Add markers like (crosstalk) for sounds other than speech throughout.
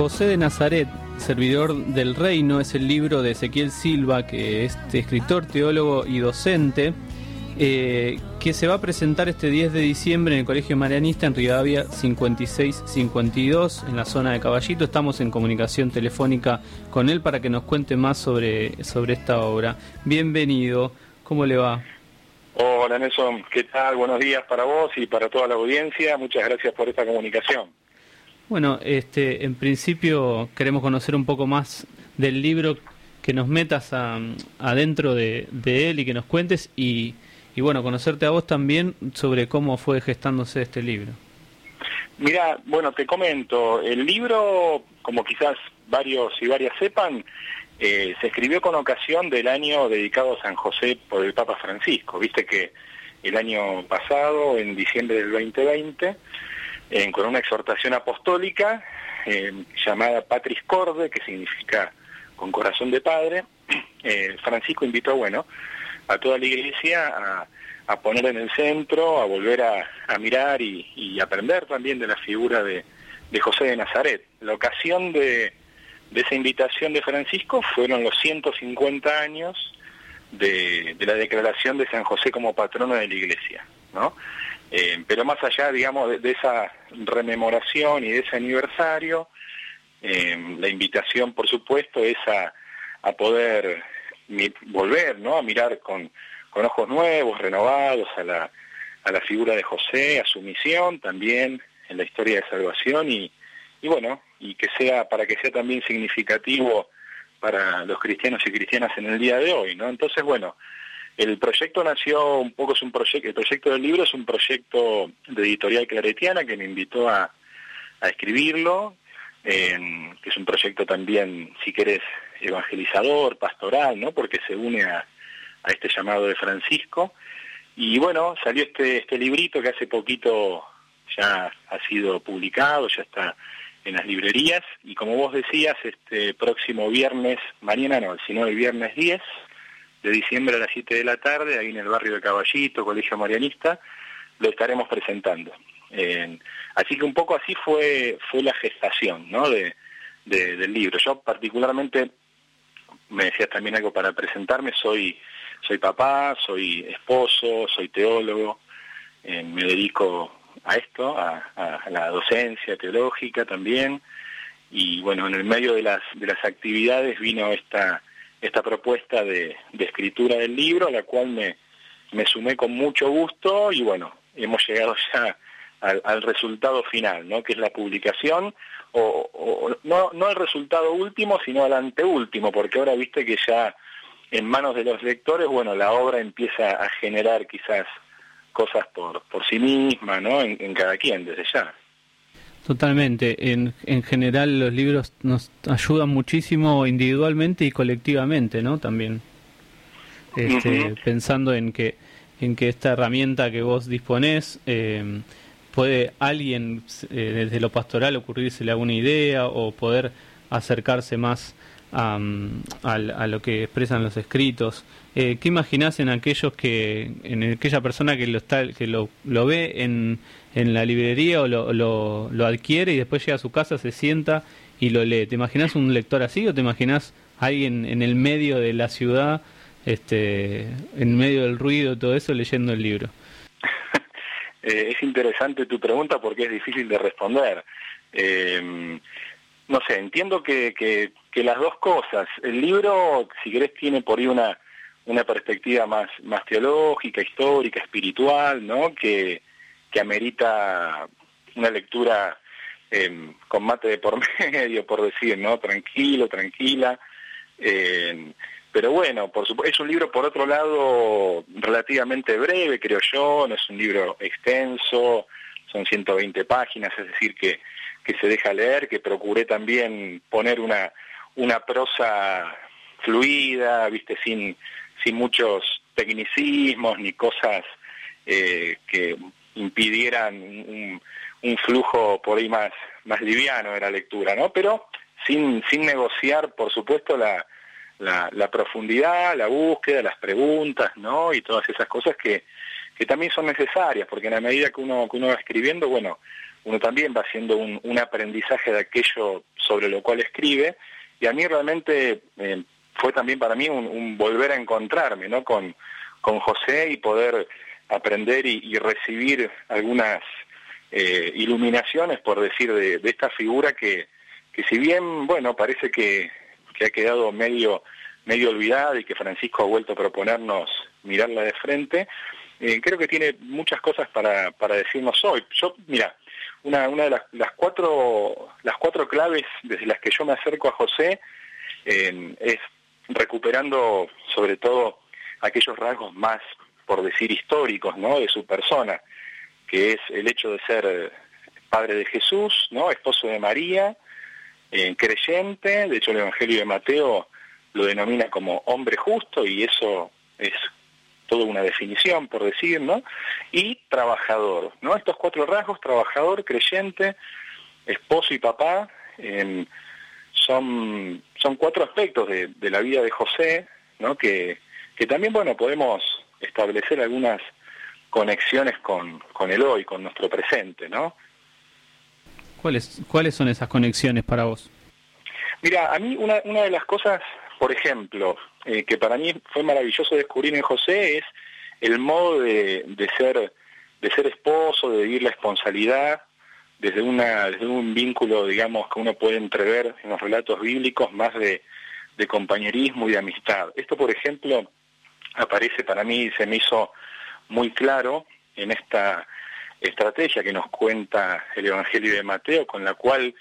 José de Nazaret, servidor del reino, es el libro de Ezequiel Silva, que es escritor, teólogo y docente, eh, que se va a presentar este 10 de diciembre en el Colegio Marianista en Rivadavia 5652, en la zona de Caballito. Estamos en comunicación telefónica con él para que nos cuente más sobre, sobre esta obra. Bienvenido, ¿cómo le va? Hola Nelson, ¿qué tal? Buenos días para vos y para toda la audiencia. Muchas gracias por esta comunicación. Bueno, este, en principio queremos conocer un poco más del libro, que nos metas adentro de, él y que nos cuentes y, y, bueno, conocerte a vos también sobre cómo fue gestándose este libro. Mira, bueno, te comento, el libro, como quizás varios y varias sepan, eh, se escribió con ocasión del año dedicado a San José por el Papa Francisco. Viste que el año pasado, en diciembre del 2020, con una exhortación apostólica eh, llamada Patris Corde, que significa con corazón de padre, (clears throat) eh, Francisco invitó, bueno, a toda la iglesia a, poner en el centro, a volver a, mirar y, aprender también de la figura de, José de Nazaret. La ocasión de, de, esa invitación de Francisco fueron los 150 años de, de la declaración de San José como patrono de la iglesia, ¿no? Eh, pero más allá, digamos, de, esa rememoración y de ese aniversario, eh, la invitación, por supuesto, es a, poder volver, ¿no? A mirar con, ojos nuevos, renovados a la, a la figura de José, a su misión también en la historia de salvación y, y bueno, y que sea, para que sea también significativo para los cristianos y cristianas en el día de hoy, ¿no? Entonces, bueno, el proyecto nació un poco, es un proyecto, el proyecto del libro es un proyecto de editorial claretiana que me invitó a, escribirlo, que es un proyecto también, si querés, evangelizador, pastoral, ¿no? Porque se une a, este llamado de Francisco. Y bueno, salió este, este librito que hace poquito ya ha sido publicado, ya está en las librerías, y como vos decías, este próximo viernes, mañana no, sino el viernes 10, de diciembre a las 7 de la tarde, ahí en el barrio de Caballito, Colegio Marianista, lo estaremos presentando. así que un poco así fue, fue la gestación ¿no? de, del libro. Yo particularmente, me decías también algo para presentarme, soy, soy papá, soy esposo, soy teólogo, eh, me dedico a esto, a, a, la docencia teológica también, y bueno, en el medio de las, de las actividades vino esta esta propuesta de, escritura del libro, a la cual me, me sumé con mucho gusto y bueno, hemos llegado (laughs) ya al, resultado final, ¿no? que es la publicación, o, no, no el resultado último, sino al anteúltimo, porque ahora viste que ya en manos de los lectores, bueno, la obra empieza a generar quizás cosas por, por sí misma, ¿no? en cada quien, desde ya. Totalmente. En, en general los libros nos ayudan muchísimo individualmente y colectivamente, ¿no? También. Este, Pensando en que, en que esta herramienta que vos disponés, eh, puede alguien eh, desde lo pastoral ocurrírsele alguna idea o poder acercarse más a, a, lo que expresan los escritos. Eh, ¿Qué imaginás en aquellos que, en aquella persona que lo está, que lo, ve en, en la librería o lo, lo, adquiere y después llega a su casa, se sienta y lo lee? ¿Te imaginas un lector así o te imaginas alguien en el medio de la ciudad, este, en medio del ruido, todo eso, leyendo el libro? (laughs) Eh, es interesante tu pregunta porque es difícil de responder. Eh, no sé, entiendo que, que, que, las dos cosas. El libro, si querés, tiene por ahí una, una perspectiva más, más teológica, histórica, espiritual, ¿no? Que, que amerita una lectura eh, con mate de por (laughs) medio, por decir, ¿no? Tranquilo, tranquila. Eh, pero bueno, por supuesto, es un libro, por otro lado, relativamente breve, creo yo, no es un libro extenso, son 120 páginas, es decir, que, que se deja leer, que procuré también poner una, una prosa fluida, viste, sin, sin muchos tecnicismos ni cosas eh, que impidieran un, flujo por ahí más, más liviano de la lectura, ¿no? Pero sin, sin negociar, por supuesto, la, la, profundidad, la búsqueda, las preguntas, ¿no? Y todas esas cosas que, que también son necesarias, porque en la medida que uno, que uno va escribiendo, bueno, uno también va haciendo un, aprendizaje de aquello sobre lo cual escribe, y a mí realmente eh, fue también para mí un, volver a encontrarme ¿no? con, con José y poder aprender y, recibir algunas eh, iluminaciones, por decir, de, esta figura que, que si bien, bueno, parece que, que ha quedado medio medio olvidada y que Francisco ha vuelto a proponernos mirarla de frente, eh, creo que tiene muchas cosas para, para decirnos hoy. Yo, mira, una, una de las, cuatro, las cuatro claves desde las que yo me acerco a José es recuperando sobre todo aquellos rasgos más, por decir, históricos, ¿no? De su persona, que es el hecho de ser padre de Jesús, ¿no? Esposo de María, eh, creyente, de hecho el Evangelio de Mateo lo denomina como hombre justo y eso es toda una definición, por decir, ¿no? Y trabajador, ¿no? Estos cuatro rasgos, trabajador, creyente, esposo y papá, son, son cuatro aspectos de, de, la vida de José, ¿no? Que, que también, bueno, podemos establecer algunas conexiones con, con el hoy, con nuestro presente, ¿no? ¿Cuáles, ¿Cuáles son esas conexiones para vos? Mira, a mí una, una de las cosas por ejemplo, eh, que para mí fue maravilloso descubrir en José es el modo de, ser de ser esposo, de vivir la esponsalidad desde un vínculo, digamos, que uno puede entrever en los relatos bíblicos más de, compañerismo y de amistad. Esto, por ejemplo, aparece para mí se me hizo muy claro en esta estrategia que nos cuenta el Evangelio de Mateo, con la cual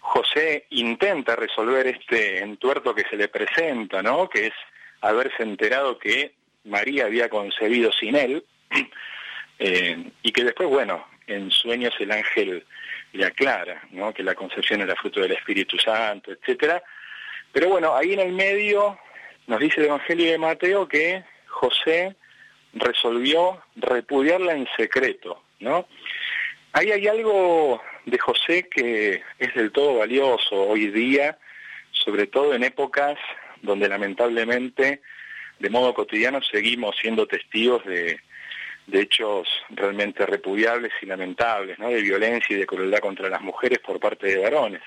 José intenta resolver este entuerto que se le presenta, ¿no? Que es haberse enterado que María había concebido sin él (clears throat) eh, y que después, bueno, en sueños el ángel le aclara, ¿no? Que la concepción era fruto del Espíritu Santo, etcétera. Pero bueno, ahí en el medio nos dice el Evangelio de Mateo que José resolvió repudiarla en secreto, ¿no? Ahí hay algo de José que es del todo valioso hoy día, sobre todo en épocas donde lamentablemente de modo cotidiano seguimos siendo testigos de, hechos realmente repudiables y lamentables, ¿no? de violencia y de crueldad contra las mujeres por parte de varones.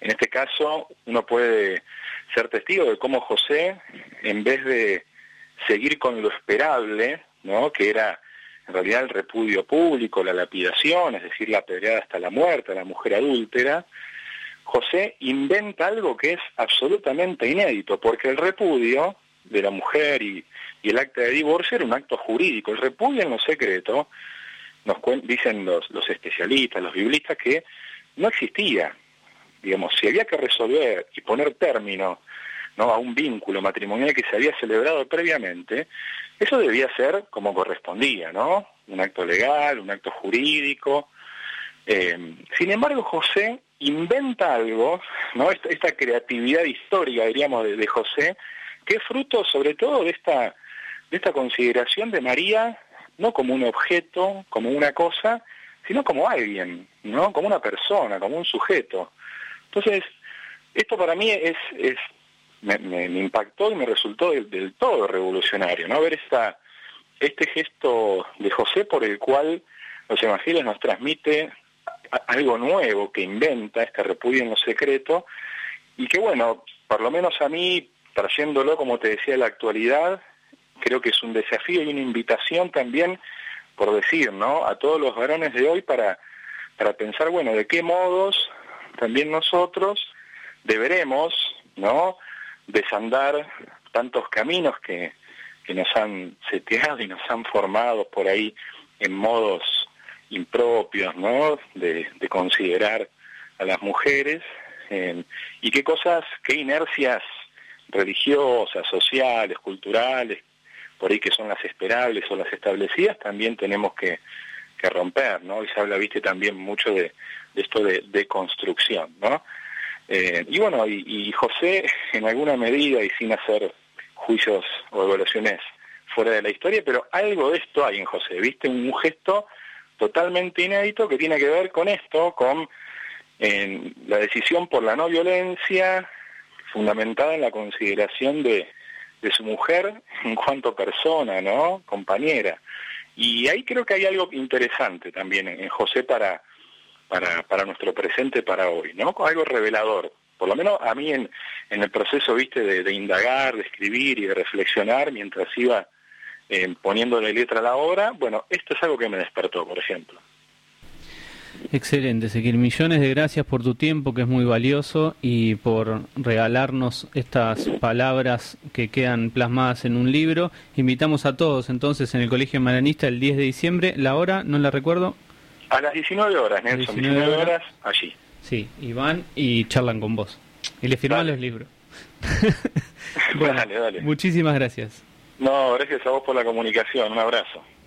En este caso, uno puede ser testigo de cómo José, en vez de seguir con lo esperable, ¿no? que era en realidad el repudio público, la lapidación, es decir, la apedreada hasta la muerte a la mujer adúltera, José inventa algo que es absolutamente inédito, porque el repudio de la mujer y, el acta de divorcio era un acto jurídico. El repudio en lo secreto, nos dicen los, los especialistas, los biblistas, que no existía. Digamos, si había que resolver y poner término ¿no? a un vínculo matrimonial que se había celebrado previamente, eso debía ser como correspondía, ¿no? Un acto legal, un acto jurídico. Eh, sin embargo, José inventa algo, ¿no? Esta, creatividad histórica, diríamos, de, José, que es fruto sobre todo de esta, de esta consideración de María, no como un objeto, como una cosa, sino como alguien, ¿no? Como una persona, como un sujeto. Entonces, esto para mí es me, impactó y me resultó del, todo revolucionario, ¿no? Ver esta, este gesto de José por el cual los evangelios nos transmite algo nuevo que inventa este repudio en lo secreto y que bueno, por lo menos a mí, trayéndolo como te decía la actualidad, creo que es un desafío y una invitación también, por decir, ¿no? A todos los varones de hoy para, para pensar, bueno, de qué modos también nosotros deberemos, ¿no? Desandar tantos caminos que, que nos han seteado y nos han formado por ahí en modos impropios, ¿no? De, considerar a las mujeres y qué cosas, qué inercias religiosas, sociales, culturales, por ahí que son las esperables o las establecidas, también tenemos que, que romper, ¿no? Y se habla, viste, también mucho de, de esto de, de construcción, ¿no? Eh, y bueno, y, José, en alguna medida y sin hacer juicios o evaluaciones fuera de la historia, pero algo de esto hay en José, ¿viste? Un, gesto totalmente inédito que tiene que ver con esto, con la decisión por la no violencia, fundamentada en la consideración de, de su mujer en cuanto persona, ¿no? Compañera. Y ahí creo que hay algo interesante también en José para, para, para nuestro presente, para hoy, ¿no? Algo revelador. Por lo menos a mí en, en el proceso, viste, de, indagar, de escribir y de reflexionar mientras iba eh, poniéndole letra a la obra, bueno, esto es algo que me despertó, por ejemplo. Excelente, Ezequiel. Millones de gracias por tu tiempo, que es muy valioso, y por regalarnos estas palabras que quedan plasmadas en un libro. Invitamos a todos entonces en el Colegio Maranista el 10 de diciembre. ¿La hora? ¿No la recuerdo? A las 19 horas, Nelson. 19, horas. allí. Sí, y van y charlan con vos. Y le firman los libros. (laughs) dale, dale. Muchísimas gracias. No, gracias a vos por la comunicación. Un abrazo.